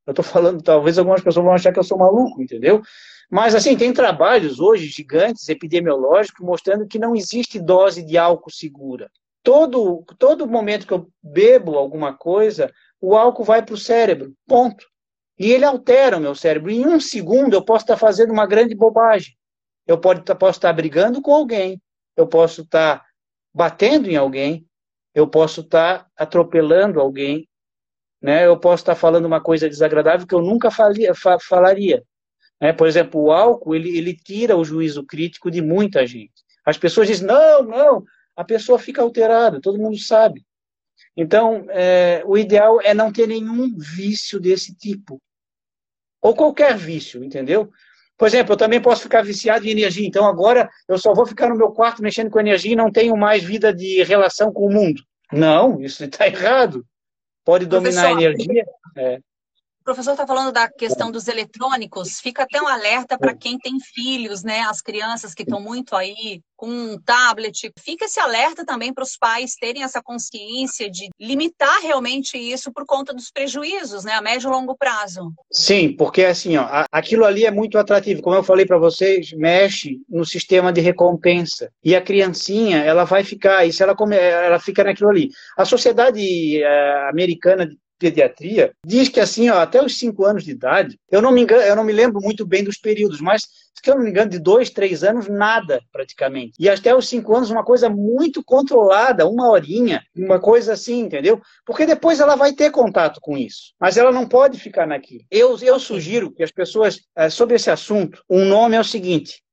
Eu estou falando, talvez algumas pessoas vão achar que eu sou maluco, entendeu? Mas, assim, tem trabalhos hoje gigantes, epidemiológicos, mostrando que não existe dose de álcool segura todo, todo momento que eu bebo alguma coisa, o álcool vai para o cérebro, ponto. E ele altera o meu cérebro. Em um segundo eu posso estar fazendo uma grande bobagem. Eu pode, posso estar brigando com alguém, eu posso estar batendo em alguém, eu posso estar atropelando alguém, né? eu posso estar falando uma coisa desagradável que eu nunca falia, fa, falaria. Né? Por exemplo, o álcool ele, ele tira o juízo crítico de muita gente. As pessoas dizem, não, não, a pessoa fica alterada, todo mundo sabe. Então, é, o ideal é não ter nenhum vício desse tipo. Ou qualquer vício, entendeu? Por exemplo, eu também posso ficar viciado em energia. Então, agora eu só vou ficar no meu quarto mexendo com energia e não tenho mais vida de relação com o mundo. Não, isso está errado. Pode dominar Professor, a energia. É. professor está falando da questão dos eletrônicos, fica até um alerta para quem tem filhos, né? As crianças que estão muito aí com um tablet. Fica esse alerta também para os pais terem essa consciência de limitar realmente isso por conta dos prejuízos, né? A médio e longo prazo. Sim, porque assim, ó, aquilo ali é muito atrativo. Como eu falei para vocês, mexe no sistema de recompensa. E a criancinha, ela vai ficar, isso ela, come, ela fica naquilo ali. A sociedade eh, americana de pediatria diz que assim, ó, até os 5 anos de idade, eu não me engano, eu não me lembro muito bem dos períodos, mas se eu não me engano, de 2, 3 anos, nada praticamente. E até os 5 anos, uma coisa muito controlada, uma horinha, uma coisa assim, entendeu? Porque depois ela vai ter contato com isso. Mas ela não pode ficar naquilo. Eu, eu sugiro que as pessoas, eh, sobre esse assunto, um nome é o seguinte: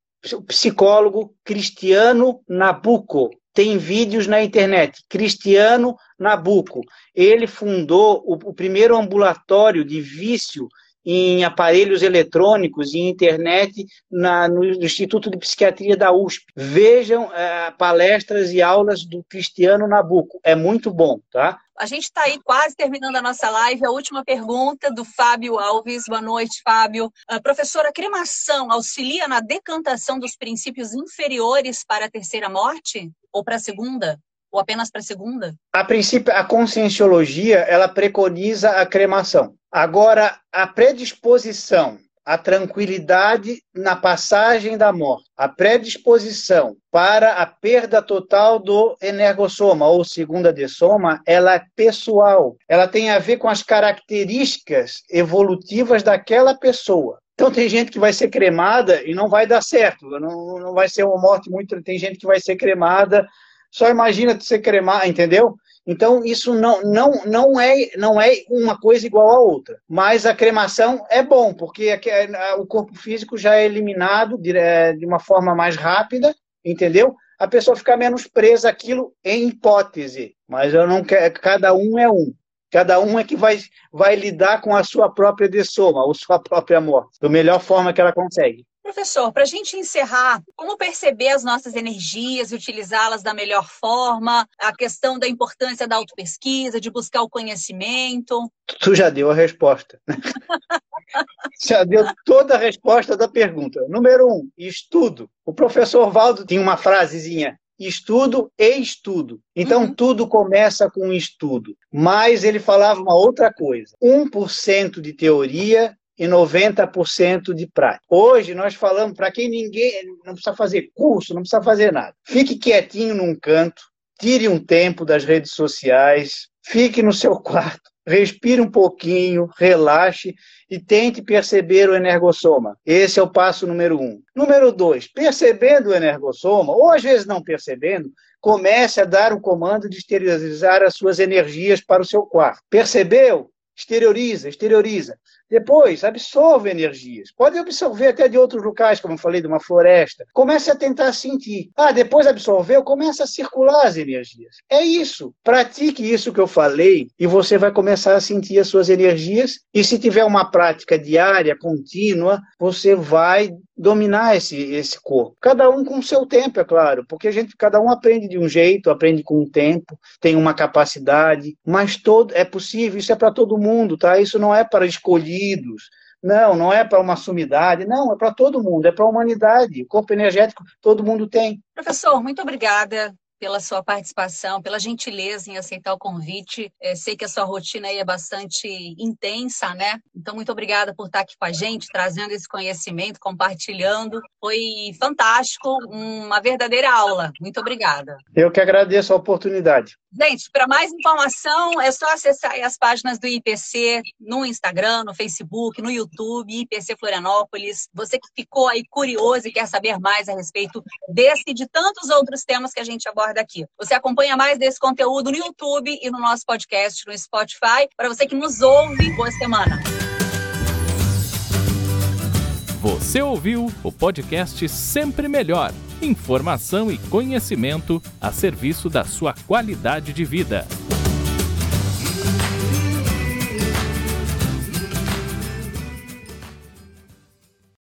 psicólogo Cristiano Nabuco tem vídeos na internet. Cristiano Nabuco. Ele fundou o, o primeiro ambulatório de vício em aparelhos eletrônicos e internet na, no Instituto de Psiquiatria da USP. Vejam é, palestras e aulas do Cristiano Nabuco. É muito bom, tá? A gente está aí quase terminando a nossa live. A última pergunta do Fábio Alves. Boa noite, Fábio. A professora, a cremação auxilia na decantação dos princípios inferiores para a terceira morte? Ou para a segunda? Ou apenas para a segunda? A princípio, a conscienciologia, ela preconiza a cremação. Agora, a predisposição a tranquilidade na passagem da morte, a predisposição para a perda total do energossoma ou segunda de soma, ela é pessoal. Ela tem a ver com as características evolutivas daquela pessoa. Então tem gente que vai ser cremada e não vai dar certo, não, não vai ser uma morte muito. Tem gente que vai ser cremada, só imagina tu ser cremada, entendeu? Então, isso não, não, não, é, não é uma coisa igual a outra. Mas a cremação é bom, porque o corpo físico já é eliminado de, é, de uma forma mais rápida, entendeu? A pessoa fica menos presa àquilo em hipótese. Mas eu não quero, cada um é um. Cada um é que vai, vai lidar com a sua própria dessoma, ou sua própria morte, da melhor forma que ela consegue. Professor, para a gente encerrar, como perceber as nossas energias e utilizá-las da melhor forma? A questão da importância da autopesquisa, de buscar o conhecimento. Tu já deu a resposta. já deu toda a resposta da pergunta. Número um, estudo. O professor Valdo tinha uma frasezinha: estudo e estudo. Então, uhum. tudo começa com estudo. Mas ele falava uma outra coisa: 1% de teoria e 90% de prática. Hoje nós falamos para quem ninguém não precisa fazer curso, não precisa fazer nada. Fique quietinho num canto, tire um tempo das redes sociais, fique no seu quarto, respire um pouquinho, relaxe e tente perceber o energossoma. Esse é o passo número um. Número dois, percebendo o energossoma, ou às vezes não percebendo, comece a dar o comando de esterilizar as suas energias para o seu quarto. Percebeu? Exterioriza, exterioriza. Depois, absorve energias. Pode absorver até de outros locais, como eu falei, de uma floresta. Comece a tentar sentir. Ah, depois absorveu, começa a circular as energias. É isso. Pratique isso que eu falei e você vai começar a sentir as suas energias. E se tiver uma prática diária, contínua, você vai dominar esse, esse corpo. Cada um com o seu tempo, é claro, porque a gente, cada um aprende de um jeito, aprende com o tempo, tem uma capacidade, mas todo é possível, isso é para todo mundo, tá? Isso não é para escolhidos. Não, não é para uma sumidade, não, é para todo mundo, é para a humanidade. O corpo energético todo mundo tem. Professor, muito obrigada pela sua participação, pela gentileza em aceitar o convite. É, sei que a sua rotina aí é bastante intensa, né? Então, muito obrigada por estar aqui com a gente, trazendo esse conhecimento, compartilhando. Foi fantástico, uma verdadeira aula. Muito obrigada. Eu que agradeço a oportunidade. Gente, para mais informação é só acessar as páginas do IPC no Instagram, no Facebook, no YouTube, IPC Florianópolis. Você que ficou aí curioso e quer saber mais a respeito desse e de tantos outros temas que a gente aborda aqui. Você acompanha mais desse conteúdo no YouTube e no nosso podcast no Spotify. Para você que nos ouve, boa semana. Você ouviu o podcast Sempre Melhor informação e conhecimento a serviço da sua qualidade de vida.